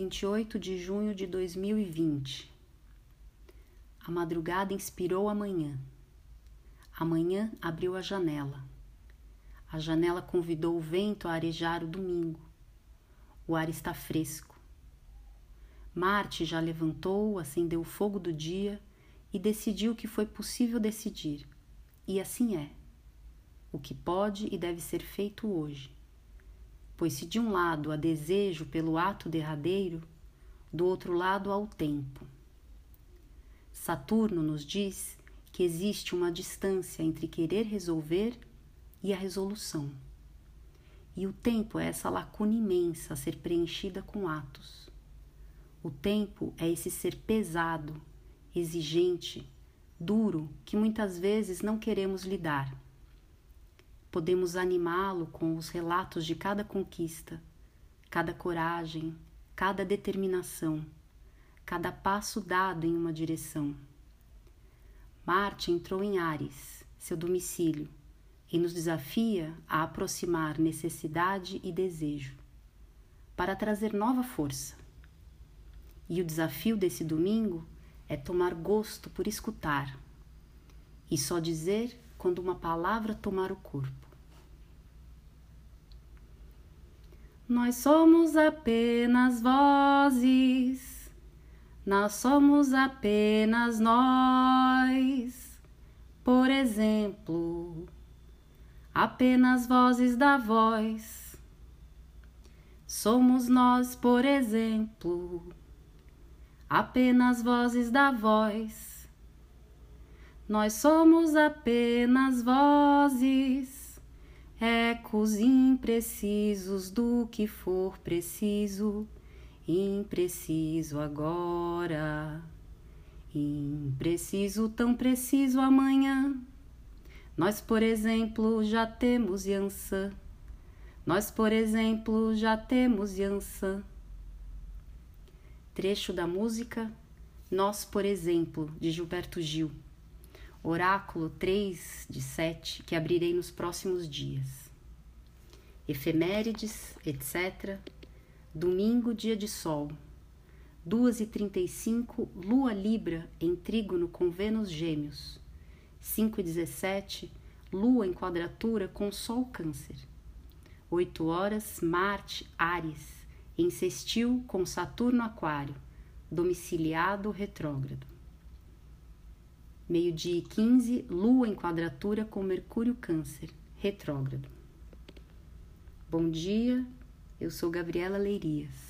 28 de junho de 2020. A madrugada inspirou a manhã. A manhã abriu a janela. A janela convidou o vento a arejar o domingo. O ar está fresco. Marte já levantou, acendeu o fogo do dia e decidiu o que foi possível decidir. E assim é. O que pode e deve ser feito hoje pois se de um lado há desejo pelo ato derradeiro, do outro lado há o tempo. Saturno nos diz que existe uma distância entre querer resolver e a resolução. E o tempo é essa lacuna imensa a ser preenchida com atos. O tempo é esse ser pesado, exigente, duro que muitas vezes não queremos lidar Podemos animá-lo com os relatos de cada conquista, cada coragem, cada determinação, cada passo dado em uma direção. Marte entrou em Ares, seu domicílio, e nos desafia a aproximar necessidade e desejo, para trazer nova força. E o desafio desse domingo é tomar gosto por escutar e só dizer quando uma palavra tomar o corpo. Nós somos apenas vozes, nós somos apenas nós. Por exemplo, apenas vozes da voz. Somos nós, por exemplo, apenas vozes da voz nós somos apenas vozes, ecos imprecisos do que for preciso, impreciso agora, impreciso tão preciso amanhã. Nós, por exemplo, já temos Yansan. Nós, por exemplo, já temos Yansan. Trecho da música Nós, por exemplo, de Gilberto Gil. Oráculo 3 de 7, que abrirei nos próximos dias. Efemérides, etc. Domingo, dia de sol. 2 e 35, Lua Libra em trígono com Vênus Gêmeos. 5 e 17, Lua em quadratura com Sol Câncer. 8 horas, Marte, Ares, em sextil com Saturno Aquário, domiciliado retrógrado. Meio-dia e 15, Lua em quadratura com Mercúrio Câncer, retrógrado. Bom dia, eu sou Gabriela Leirias.